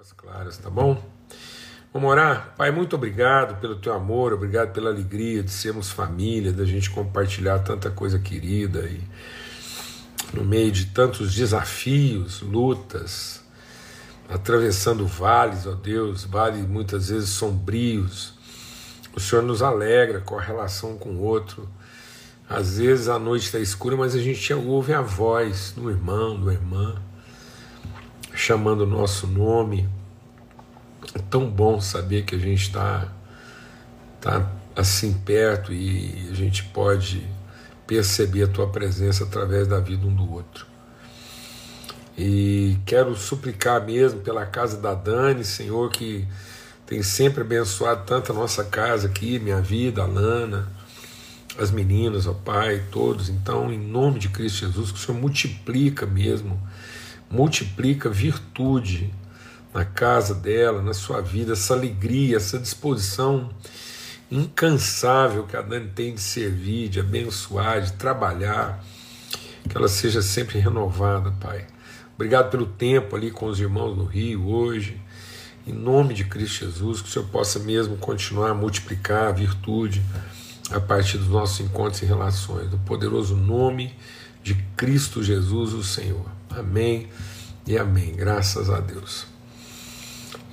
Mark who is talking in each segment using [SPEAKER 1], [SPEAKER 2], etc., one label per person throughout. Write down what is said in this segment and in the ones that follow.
[SPEAKER 1] águas claras, tá bom? Vamos orar? Pai, muito obrigado pelo teu amor, obrigado pela alegria de sermos família, da gente compartilhar tanta coisa querida e no meio de tantos desafios, lutas, atravessando vales, ó Deus, vales muitas vezes sombrios. O Senhor nos alegra com a relação com o outro. Às vezes a noite está escura, mas a gente ouve a voz do irmão, da irmã, chamando o nosso nome. É tão bom saber que a gente está tá assim perto e a gente pode perceber a tua presença através da vida um do outro. E quero suplicar mesmo pela casa da Dani, Senhor, que tem sempre abençoado tanto a nossa casa aqui, minha vida, a Lana, as meninas, ó Pai, todos. Então, em nome de Cristo Jesus, que o Senhor multiplica mesmo, multiplica virtude na casa dela, na sua vida, essa alegria, essa disposição incansável que a Dani tem de servir, de abençoar, de trabalhar, que ela seja sempre renovada, Pai. Obrigado pelo tempo ali com os irmãos no Rio hoje. Em nome de Cristo Jesus, que o Senhor possa mesmo continuar a multiplicar a virtude a partir dos nossos encontros e relações. No poderoso nome de Cristo Jesus, o Senhor. Amém e amém. Graças a Deus.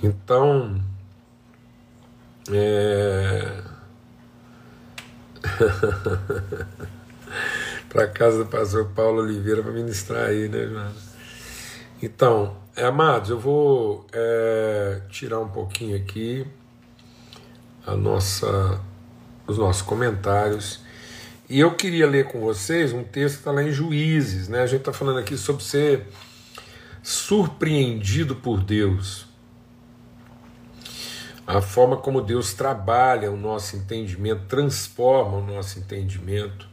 [SPEAKER 1] Então, é... para casa do pastor Paulo Oliveira para ministrar aí, né, Joana? Então, é, amados, eu vou é, tirar um pouquinho aqui a nossa, os nossos comentários. E eu queria ler com vocês um texto que está lá em Juízes, né? A gente está falando aqui sobre ser surpreendido por Deus a forma como Deus trabalha o nosso entendimento, transforma o nosso entendimento.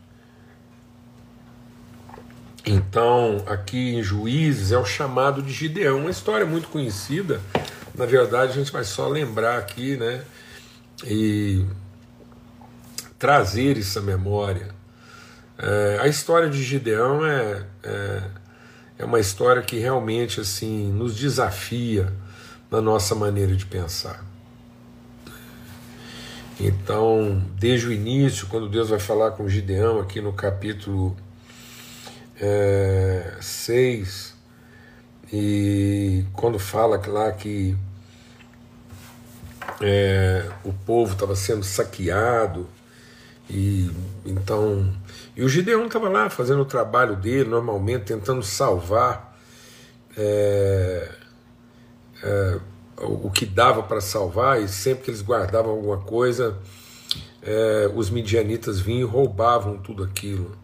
[SPEAKER 1] Então, aqui em Juízes é o chamado de Gideão, uma história muito conhecida. Na verdade, a gente vai só lembrar aqui, né? E trazer essa memória. É, a história de Gideão é, é, é uma história que realmente assim nos desafia na nossa maneira de pensar. Então, desde o início, quando Deus vai falar com Gideão, aqui no capítulo é, 6, e quando fala lá que é, o povo estava sendo saqueado, e então. E o Gideão estava lá fazendo o trabalho dele, normalmente tentando salvar. É, é, o que dava para salvar, e sempre que eles guardavam alguma coisa, é, os midianitas vinham e roubavam tudo aquilo.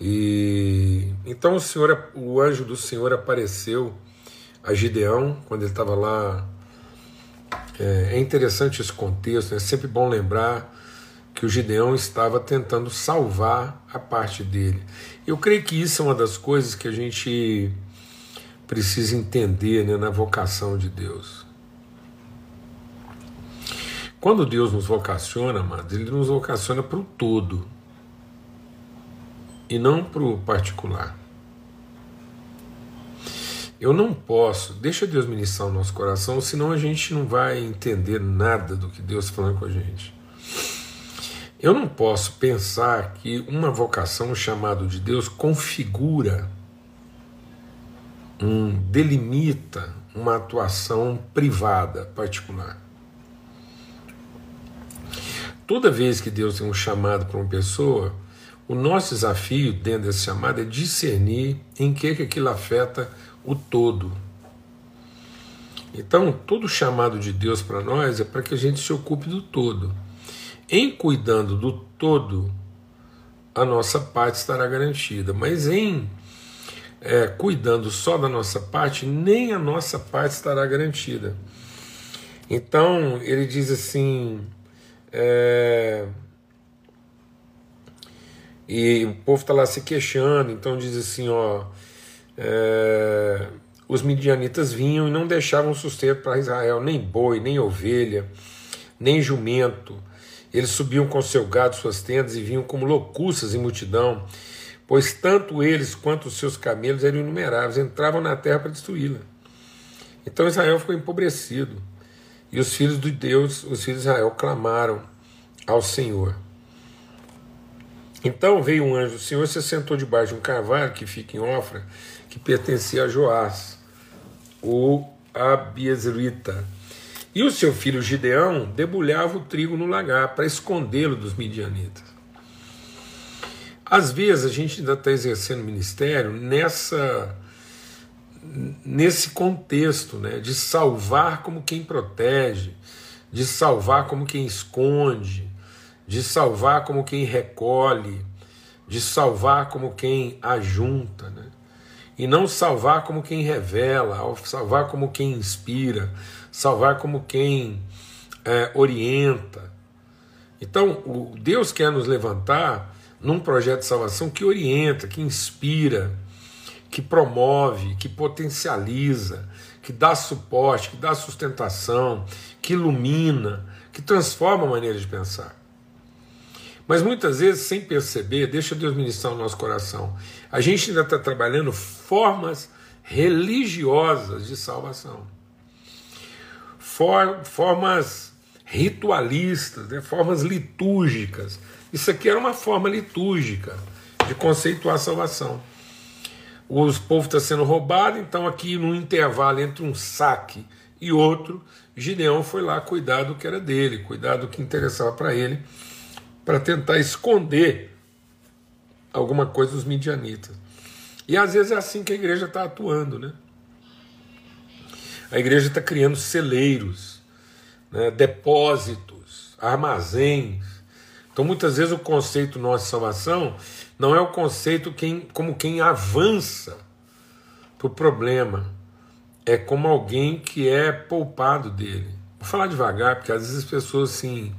[SPEAKER 1] E então o Senhor, o anjo do Senhor apareceu a Gideão quando ele estava lá. É, é, interessante esse contexto, né? é sempre bom lembrar que o Gideão estava tentando salvar a parte dele. Eu creio que isso é uma das coisas que a gente precisa entender né, na vocação de Deus. Quando Deus nos vocaciona, amados, Ele nos vocaciona para o todo e não para o particular. Eu não posso, deixa Deus ministrar o nosso coração, senão a gente não vai entender nada do que Deus está falando com a gente. Eu não posso pensar que uma vocação, um chamado de Deus, configura um, delimita uma atuação privada, particular. Toda vez que Deus tem um chamado para uma pessoa, o nosso desafio dentro desse chamado é discernir em que, que aquilo afeta o todo. Então, todo chamado de Deus para nós é para que a gente se ocupe do todo. Em cuidando do todo, a nossa parte estará garantida, mas em é, cuidando só da nossa parte, nem a nossa parte estará garantida. Então ele diz assim: é, e o povo está lá se queixando, então diz assim: ó, é, os midianitas vinham e não deixavam sustento para Israel, nem boi, nem ovelha, nem jumento. Eles subiam com seu gado, suas tendas e vinham como locuças em multidão pois tanto eles quanto os seus camelos eram inumeráveis, entravam na terra para destruí-la. Então Israel ficou empobrecido. E os filhos de Deus, os filhos de Israel, clamaram ao Senhor. Então veio um anjo do Senhor, se sentou debaixo de um carvalho que fica em Ofra, que pertencia a Joás, o Abiezrita. E o seu filho Gideão debulhava o trigo no lagar para escondê-lo dos midianitas. Às vezes a gente ainda está exercendo ministério nessa nesse contexto né, de salvar como quem protege, de salvar como quem esconde, de salvar como quem recolhe, de salvar como quem ajunta, né? e não salvar como quem revela, salvar como quem inspira, salvar como quem é, orienta. Então, o Deus quer nos levantar num projeto de salvação que orienta, que inspira, que promove, que potencializa, que dá suporte, que dá sustentação, que ilumina, que transforma a maneira de pensar. Mas muitas vezes, sem perceber, deixa Deus ministrar o nosso coração. A gente ainda está trabalhando formas religiosas de salvação, For, formas ritualistas, né? formas litúrgicas. Isso aqui era uma forma litúrgica de conceituar a salvação os povos está sendo roubado, então aqui no intervalo entre um saque e outro, Gideão foi lá cuidar do que era dele, cuidar do que interessava para ele, para tentar esconder alguma coisa dos midianitas. E às vezes é assim que a igreja está atuando, né? A igreja está criando celeiros, né, depósitos, armazéns. Então muitas vezes o conceito nosso de salvação não é o conceito quem, como quem avança para o problema, é como alguém que é poupado dele. Vou falar devagar, porque às vezes as pessoas assim.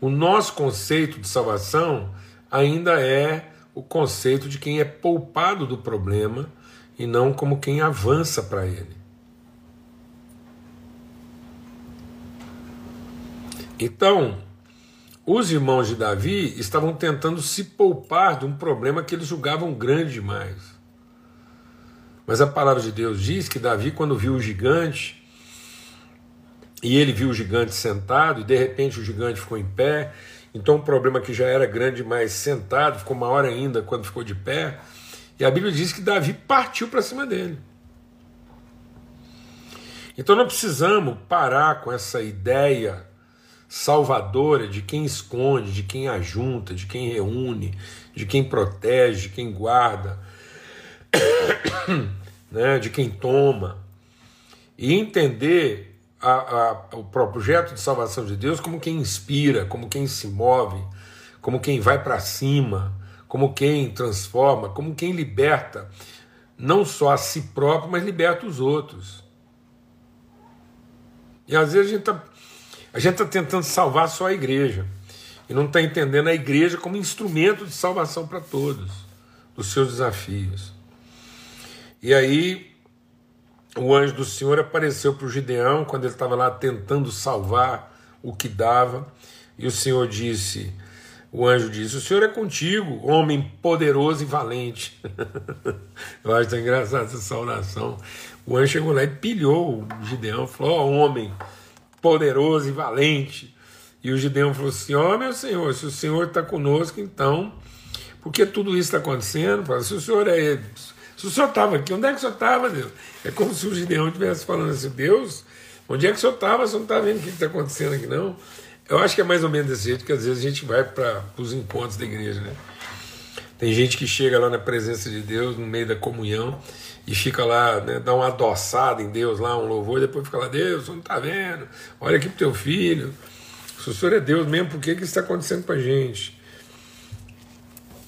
[SPEAKER 1] O nosso conceito de salvação ainda é o conceito de quem é poupado do problema e não como quem avança para ele. Então, os irmãos de Davi estavam tentando se poupar de um problema que eles julgavam grande demais. Mas a palavra de Deus diz que Davi, quando viu o gigante, e ele viu o gigante sentado, e de repente o gigante ficou em pé, então o problema que já era grande demais sentado ficou maior ainda quando ficou de pé. E a Bíblia diz que Davi partiu para cima dele. Então não precisamos parar com essa ideia salvadora de quem esconde, de quem ajunta, de quem reúne, de quem protege, de quem guarda, né, de quem toma. E entender a, a, o projeto de salvação de Deus como quem inspira, como quem se move, como quem vai para cima, como quem transforma, como quem liberta não só a si próprio, mas liberta os outros. E às vezes a gente está a gente está tentando salvar só a igreja e não está entendendo a igreja como instrumento de salvação para todos, dos seus desafios. E aí o anjo do Senhor apareceu para o Gideão quando ele estava lá tentando salvar o que dava, e o Senhor disse: o anjo disse: O Senhor é contigo, homem poderoso e valente. Eu acho tão engraçado essa saudação. O anjo chegou lá e pilhou o Gideão, falou: Ó, oh, homem poderoso e valente. E o Gideão falou assim: Ó oh, meu Senhor, se o Senhor está conosco, então, por que tudo isso está acontecendo? Se o Senhor é. Se o Senhor estava aqui, onde é que o Senhor estava, Deus? É como se o Gideão estivesse falando assim: Deus, onde é que o Senhor estava? Você não está vendo o que está acontecendo aqui, não? Eu acho que é mais ou menos desse jeito que às vezes a gente vai para os encontros da igreja, né? Tem gente que chega lá na presença de Deus, no meio da comunhão, e fica lá, né, dá uma adoçada em Deus lá, um louvor, e depois fica lá, Deus, você não está vendo, olha aqui pro teu filho, se o Senhor é Deus mesmo, por que, que isso está acontecendo com a gente?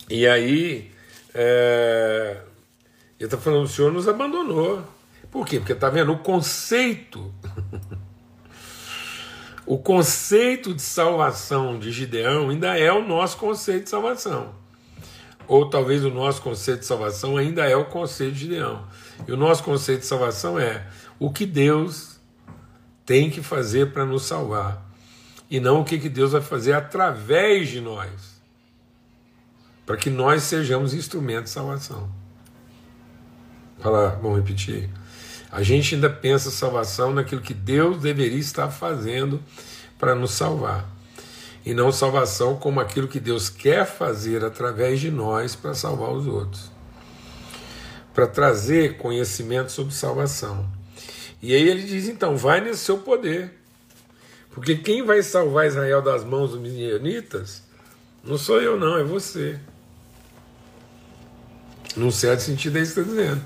[SPEAKER 1] E aí, é, ele está falando, o Senhor nos abandonou. Por quê? Porque está vendo o conceito, o conceito de salvação de Gideão ainda é o nosso conceito de salvação. Ou talvez o nosso conceito de salvação ainda é o conceito de Gideão. E o nosso conceito de salvação é o que Deus tem que fazer para nos salvar. E não o que, que Deus vai fazer através de nós. Para que nós sejamos instrumentos de salvação. Fala, vamos repetir. A gente ainda pensa salvação naquilo que Deus deveria estar fazendo para nos salvar. E não salvação como aquilo que Deus quer fazer através de nós para salvar os outros. Para trazer conhecimento sobre salvação. E aí ele diz: então, vai nesse seu poder. Porque quem vai salvar Israel das mãos dos midianitas não sou eu, não, é você. Num certo sentido é isso que está dizendo.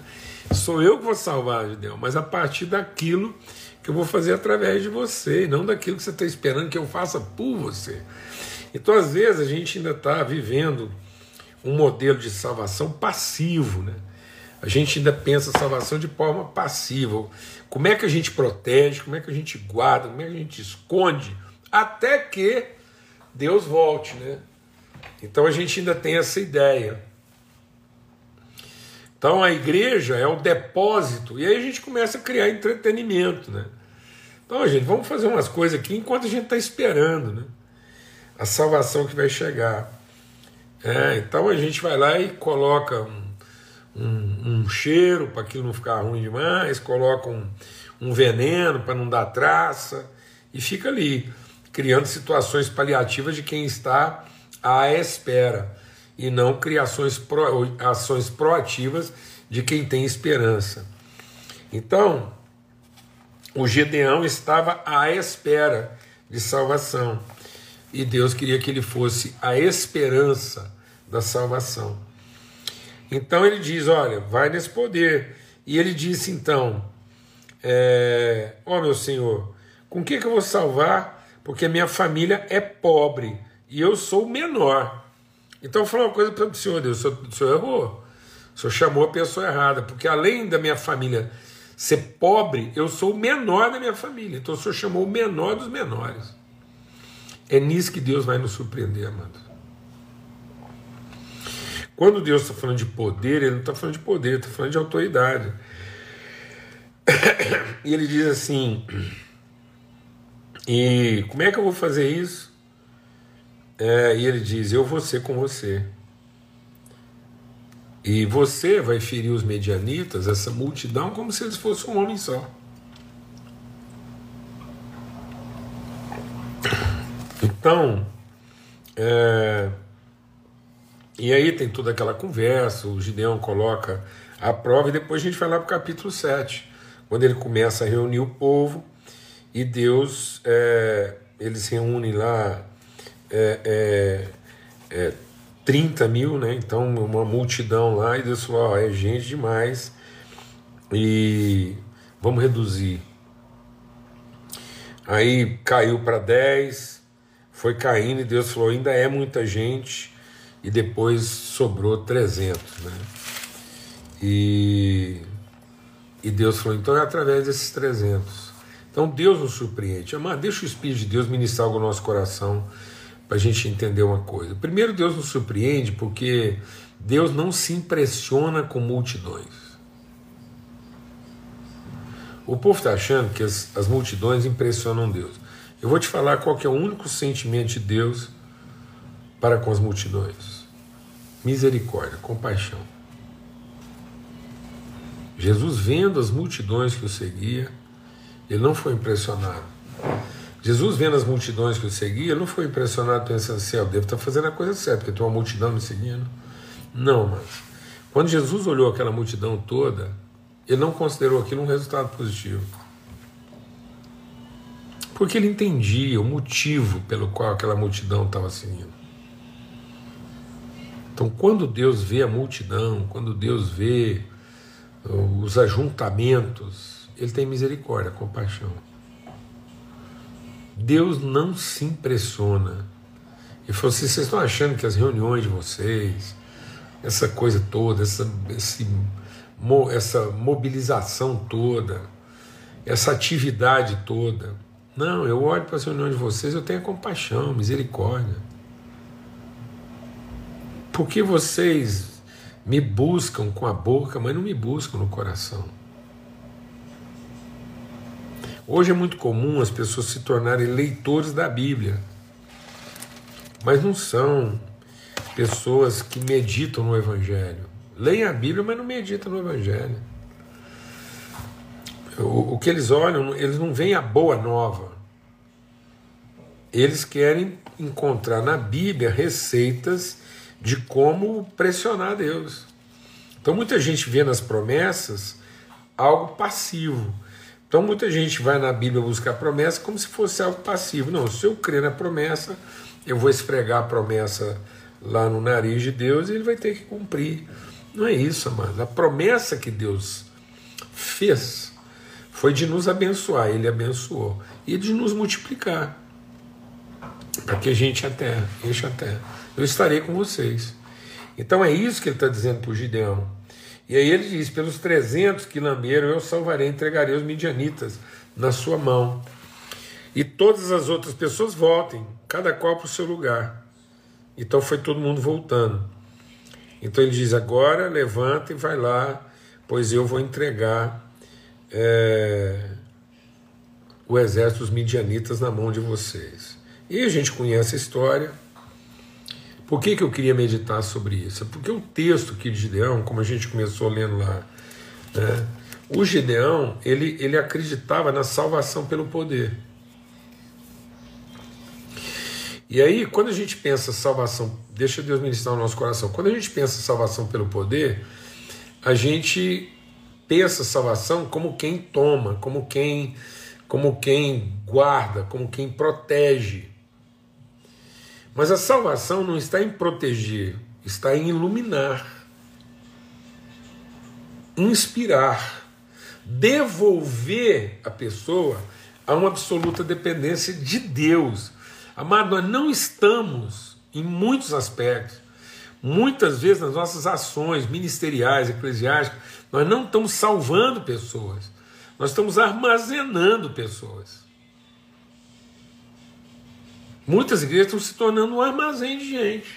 [SPEAKER 1] Sou eu que vou salvar Judeu, mas a partir daquilo que eu vou fazer através de você, não daquilo que você está esperando que eu faça por você. Então, às vezes, a gente ainda está vivendo um modelo de salvação passivo, né? A gente ainda pensa salvação de forma passiva. Como é que a gente protege, como é que a gente guarda, como é que a gente esconde, até que Deus volte, né? Então a gente ainda tem essa ideia. Então a igreja é o depósito, e aí a gente começa a criar entretenimento, né? Então, gente, vamos fazer umas coisas aqui enquanto a gente está esperando, né? A salvação que vai chegar. É, então a gente vai lá e coloca um, um, um cheiro para aquilo não ficar ruim demais, coloca um, um veneno para não dar traça, e fica ali, criando situações paliativas de quem está à espera e não criações pro, ações proativas de quem tem esperança. Então, o Gedeão estava à espera de salvação e Deus queria que ele fosse a esperança da salvação. Então ele diz: Olha, vai nesse poder. E ele disse então: é, Ó oh, meu Senhor, com que, que eu vou salvar? Porque minha família é pobre e eu sou o menor. Então, eu vou falar uma coisa para o senhor, Deus, o senhor, o senhor errou. O senhor chamou a pessoa errada, porque além da minha família ser pobre, eu sou o menor da minha família. Então, o senhor chamou o menor dos menores. É nisso que Deus vai nos surpreender, amado. Quando Deus está falando de poder, Ele não está falando de poder, Ele está falando de autoridade. E Ele diz assim: E como é que eu vou fazer isso? É, e ele diz: Eu vou ser com você. E você vai ferir os medianitas, essa multidão, como se eles fossem um homem só. Então, é, e aí tem toda aquela conversa, o Gideão coloca a prova, e depois a gente vai lá para o capítulo 7, quando ele começa a reunir o povo, e Deus, é, eles reúnem lá é, é, é 30 mil, né? Então, uma multidão lá, e Deus falou: ó, é gente demais, e vamos reduzir. Aí caiu para 10, foi caindo, e Deus falou: ainda é muita gente, e depois sobrou 300, né? E, e Deus falou: então é através desses 300. Então Deus nos surpreende. Amar, deixa o Espírito de Deus ministrar no nosso coração para a gente entender uma coisa. Primeiro, Deus nos surpreende porque Deus não se impressiona com multidões. O povo está achando que as, as multidões impressionam Deus. Eu vou te falar qual é o único sentimento de Deus para com as multidões: misericórdia, compaixão. Jesus, vendo as multidões que o seguia, ele não foi impressionado. Jesus, vendo as multidões que o seguiam, não foi impressionado pensando assim: eu devo estar fazendo a coisa certa, porque tem uma multidão me seguindo. Não, mas quando Jesus olhou aquela multidão toda, ele não considerou aquilo um resultado positivo. Porque ele entendia o motivo pelo qual aquela multidão estava seguindo. Então, quando Deus vê a multidão, quando Deus vê uh, os ajuntamentos, ele tem misericórdia, compaixão. Deus não se impressiona. Ele falou assim: vocês estão achando que as reuniões de vocês, essa coisa toda, essa, esse, essa mobilização toda, essa atividade toda. Não, eu olho para as reuniões de vocês, eu tenho compaixão, misericórdia. Porque vocês me buscam com a boca, mas não me buscam no coração. Hoje é muito comum as pessoas se tornarem leitores da Bíblia, mas não são pessoas que meditam no Evangelho. Leem a Bíblia, mas não meditam no Evangelho. O, o que eles olham, eles não veem a boa nova. Eles querem encontrar na Bíblia receitas de como pressionar Deus. Então muita gente vê nas promessas algo passivo. Então muita gente vai na Bíblia buscar promessa como se fosse algo passivo. Não, se eu crer na promessa, eu vou esfregar a promessa lá no nariz de Deus e ele vai ter que cumprir. Não é isso, amados. A promessa que Deus fez foi de nos abençoar, ele abençoou, e de nos multiplicar, para que a gente até, enche a terra. Eu estarei com vocês. Então é isso que ele está dizendo para o Gideão. E aí ele diz: pelos 300 que lamberam, eu salvarei, entregarei os midianitas na sua mão. E todas as outras pessoas voltem, cada qual para o seu lugar. Então foi todo mundo voltando. Então ele diz: agora levanta e vai lá, pois eu vou entregar é, o exército dos midianitas na mão de vocês. E a gente conhece a história. Por que, que eu queria meditar sobre isso? Porque o texto aqui de Gideão, como a gente começou lendo lá, né, o Gideão ele, ele acreditava na salvação pelo poder. E aí, quando a gente pensa salvação, deixa Deus ministrar o nosso coração, quando a gente pensa salvação pelo poder, a gente pensa salvação como quem toma, como quem, como quem guarda, como quem protege. Mas a salvação não está em proteger, está em iluminar, inspirar, devolver a pessoa a uma absoluta dependência de Deus. Amado, nós não estamos, em muitos aspectos, muitas vezes nas nossas ações ministeriais, eclesiásticas, nós não estamos salvando pessoas, nós estamos armazenando pessoas. Muitas igrejas estão se tornando um armazém de gente.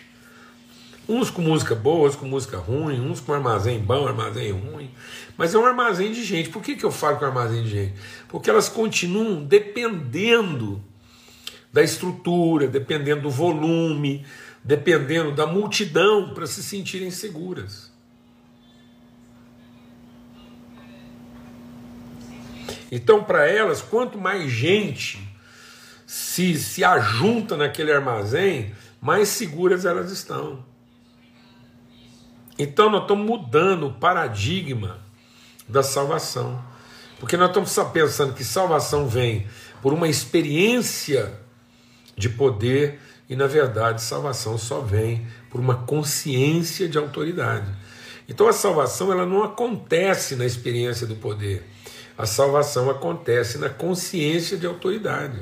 [SPEAKER 1] Uns com música boa, outros com música ruim, uns com armazém bom, armazém ruim. Mas é um armazém de gente. Por que, que eu falo que é armazém de gente? Porque elas continuam dependendo da estrutura, dependendo do volume, dependendo da multidão para se sentirem seguras. Então, para elas, quanto mais gente se, se ajunta naquele armazém, mais seguras elas estão. Então nós estamos mudando o paradigma da salvação. Porque nós estamos pensando que salvação vem por uma experiência de poder e na verdade salvação só vem por uma consciência de autoridade. Então a salvação ela não acontece na experiência do poder. A salvação acontece na consciência de autoridade.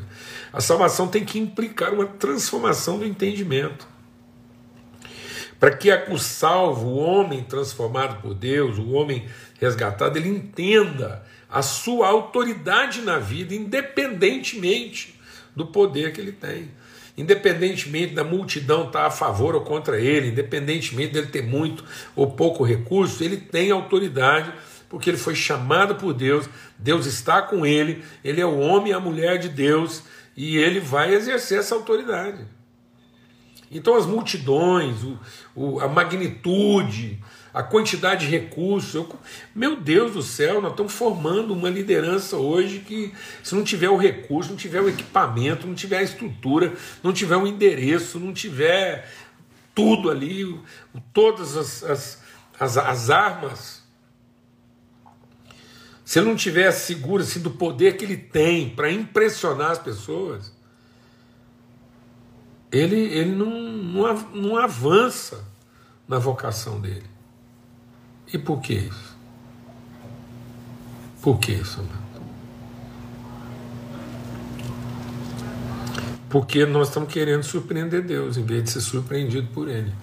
[SPEAKER 1] A salvação tem que implicar uma transformação do entendimento. Para que o salvo, o homem transformado por Deus, o homem resgatado, ele entenda a sua autoridade na vida, independentemente do poder que ele tem. Independentemente da multidão estar a favor ou contra ele, independentemente dele ter muito ou pouco recurso, ele tem autoridade porque ele foi chamado por Deus, Deus está com ele, ele é o homem e a mulher de Deus e ele vai exercer essa autoridade. Então, as multidões, o, o, a magnitude, a quantidade de recursos, eu, meu Deus do céu, nós estamos formando uma liderança hoje que, se não tiver o recurso, não tiver o equipamento, não tiver a estrutura, não tiver o endereço, não tiver tudo ali, todas as, as, as, as armas se ele não tiver seguro assim, do poder que ele tem para impressionar as pessoas, ele, ele não, não, não avança na vocação dele. E por que isso? Por que isso? Porque nós estamos querendo surpreender Deus em vez de ser surpreendido por Ele.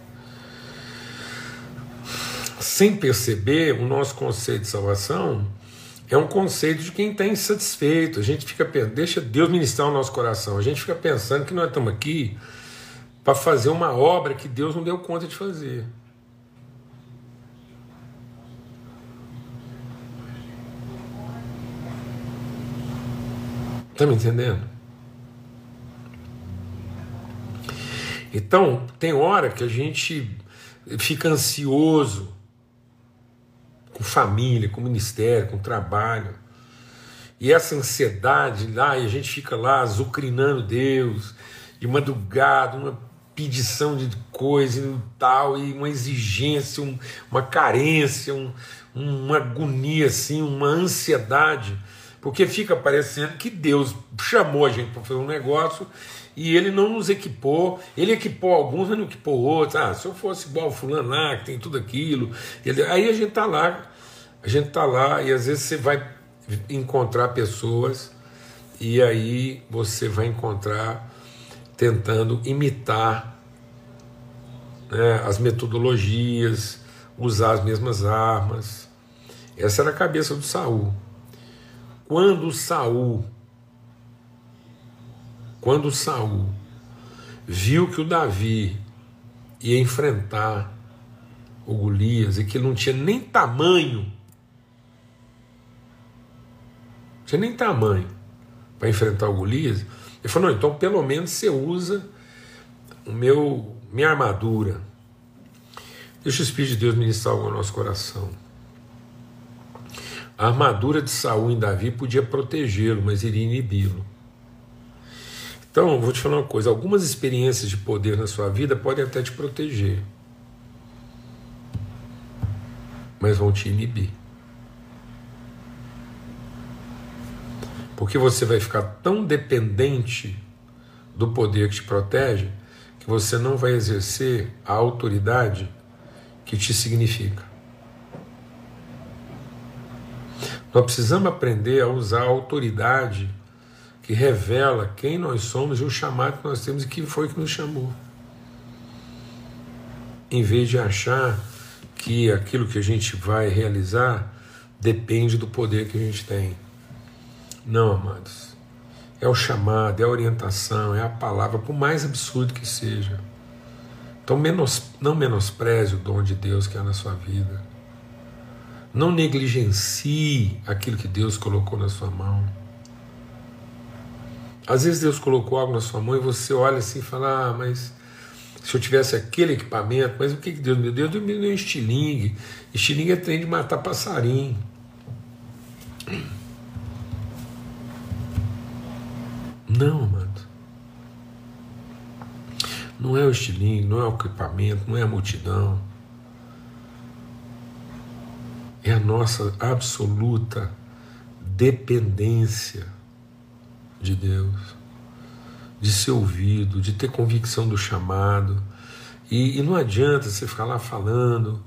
[SPEAKER 1] Sem perceber, o nosso conceito de salvação é um conceito de quem está insatisfeito. A gente fica deixa Deus ministrar o nosso coração. A gente fica pensando que nós estamos aqui para fazer uma obra que Deus não deu conta de fazer. Está me entendendo? Então, tem hora que a gente fica ansioso com família, com ministério, com trabalho. e essa ansiedade lá, e a gente fica lá azucrinando Deus, de madrugada, uma pedição de coisa e tal, e uma exigência, um, uma carência, um, uma agonia, assim, uma ansiedade, porque fica parecendo que Deus chamou a gente para fazer um negócio e ele não nos equipou, ele equipou alguns, mas não equipou outros. Ah, se eu fosse igual fulano lá, que tem tudo aquilo, ele... aí a gente está lá, a gente está lá e às vezes você vai encontrar pessoas e aí você vai encontrar tentando imitar né, as metodologias, usar as mesmas armas. Essa era a cabeça do Saul. Quando Saul, quando Saul viu que o Davi ia enfrentar o Golias e que não tinha nem tamanho, tinha nem tamanho para enfrentar o Golias, ele falou: não, então pelo menos você usa o meu, minha armadura. Deixa o Espírito de Deus ministrar ao nosso coração. A armadura de Saul em Davi podia protegê-lo, mas iria inibi-lo. Então, vou te falar uma coisa: algumas experiências de poder na sua vida podem até te proteger, mas vão te inibir. Porque você vai ficar tão dependente do poder que te protege que você não vai exercer a autoridade que te significa. Nós precisamos aprender a usar a autoridade que revela quem nós somos e o chamado que nós temos e quem foi que nos chamou. Em vez de achar que aquilo que a gente vai realizar depende do poder que a gente tem. Não, amados. É o chamado, é a orientação, é a palavra, por mais absurdo que seja. Então menos, não menospreze o dom de Deus que há na sua vida. Não negligencie aquilo que Deus colocou na sua mão. Às vezes Deus colocou algo na sua mão e você olha assim e fala: Ah, mas se eu tivesse aquele equipamento, mas o que, que Deus me deu? Deus me deu um estilingue. Estilingue é trem de matar passarinho. Não, amado. Não é o estilingue, não é o equipamento, não é a multidão. É a nossa absoluta dependência de Deus, de ser ouvido, de ter convicção do chamado. E, e não adianta você ficar lá falando.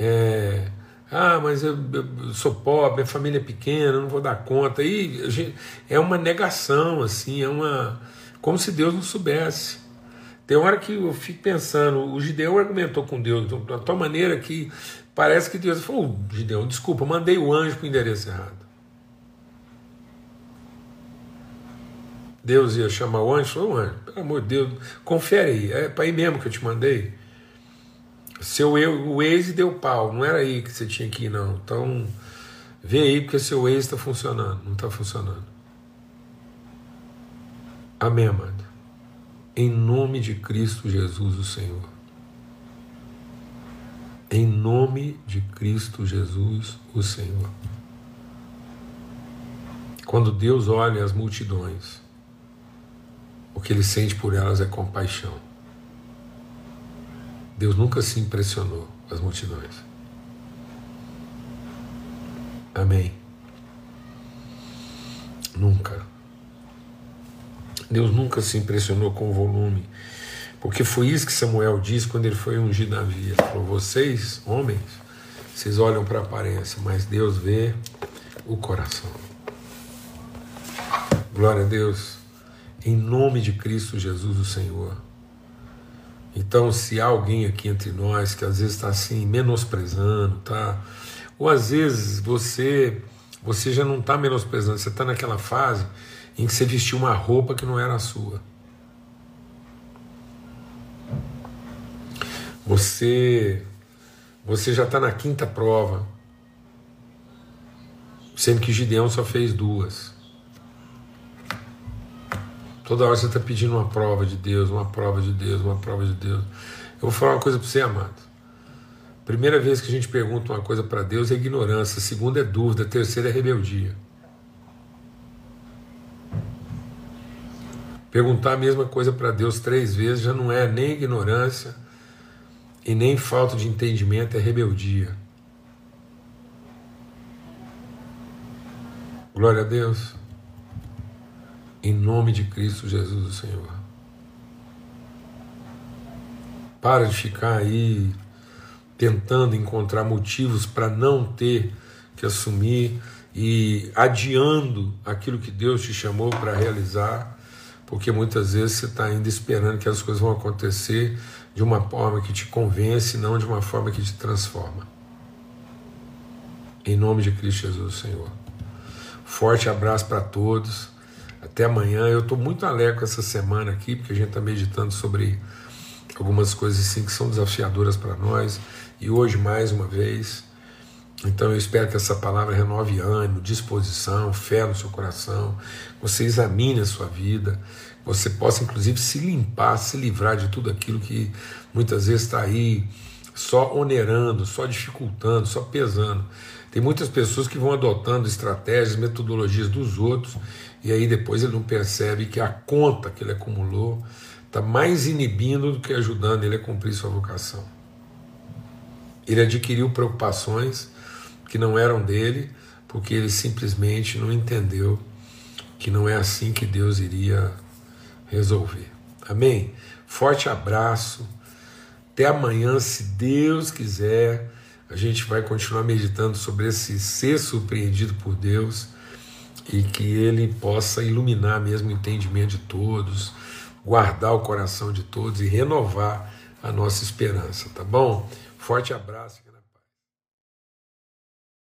[SPEAKER 1] É, ah, mas eu, eu, sou pobre, minha família é pequena, não vou dar conta. E gente, é uma negação, assim, é uma. como se Deus não soubesse. Tem hora que eu fico pensando, o Gideão argumentou com Deus de uma tal maneira que parece que Deus falou, Gideão, desculpa, mandei o anjo para o endereço errado. Deus ia chamar o anjo, falou, anjo, pelo amor de Deus, confere aí, é para aí mesmo que eu te mandei. Seu eu, o Waze deu pau, não era aí que você tinha que ir, não. Então, vê aí porque seu Waze está funcionando, não está funcionando. Amém, amado? Em nome de Cristo Jesus, o Senhor. Em nome de Cristo Jesus, o Senhor. Quando Deus olha as multidões, o que ele sente por elas é compaixão. Deus nunca se impressionou com as multidões. Amém. Nunca. Deus nunca se impressionou com o volume. Porque foi isso que Samuel disse quando ele foi ungir Davi. Ele falou: Vocês, homens, vocês olham para a aparência, mas Deus vê o coração. Glória a Deus. Em nome de Cristo Jesus, o Senhor. Então, se há alguém aqui entre nós que às vezes está assim, menosprezando, tá? Ou às vezes você você já não está menosprezando, você está naquela fase em que você vestiu uma roupa que não era a sua. Você você já está na quinta prova, sendo que Gideão só fez duas. Toda hora você está pedindo uma prova de Deus, uma prova de Deus, uma prova de Deus. Eu vou falar uma coisa para você, amado. Primeira vez que a gente pergunta uma coisa para Deus é ignorância, segunda é dúvida, terceira é rebeldia. Perguntar a mesma coisa para Deus três vezes já não é nem ignorância, e nem falta de entendimento, é rebeldia. Glória a Deus. Em nome de Cristo Jesus, o Senhor. Para de ficar aí tentando encontrar motivos para não ter que assumir e adiando aquilo que Deus te chamou para realizar, porque muitas vezes você está ainda esperando que as coisas vão acontecer de uma forma que te convence, não de uma forma que te transforma. Em nome de Cristo Jesus, Senhor. Forte abraço para todos. Até amanhã. Eu estou muito alegre com essa semana aqui, porque a gente está meditando sobre algumas coisas assim que são desafiadoras para nós. E hoje, mais uma vez, então eu espero que essa palavra renove ânimo, disposição, fé no seu coração, você examine a sua vida, você possa inclusive se limpar, se livrar de tudo aquilo que muitas vezes está aí só onerando, só dificultando, só pesando. Tem muitas pessoas que vão adotando estratégias, metodologias dos outros, e aí depois ele não percebe que a conta que ele acumulou está mais inibindo do que ajudando ele a cumprir sua vocação. Ele adquiriu preocupações que não eram dele, porque ele simplesmente não entendeu que não é assim que Deus iria resolver. Amém? Forte abraço. Até amanhã, se Deus quiser. A gente vai continuar meditando sobre esse ser surpreendido por Deus e que ele possa iluminar mesmo o entendimento de todos, guardar o coração de todos e renovar a nossa esperança, tá bom? Forte abraço.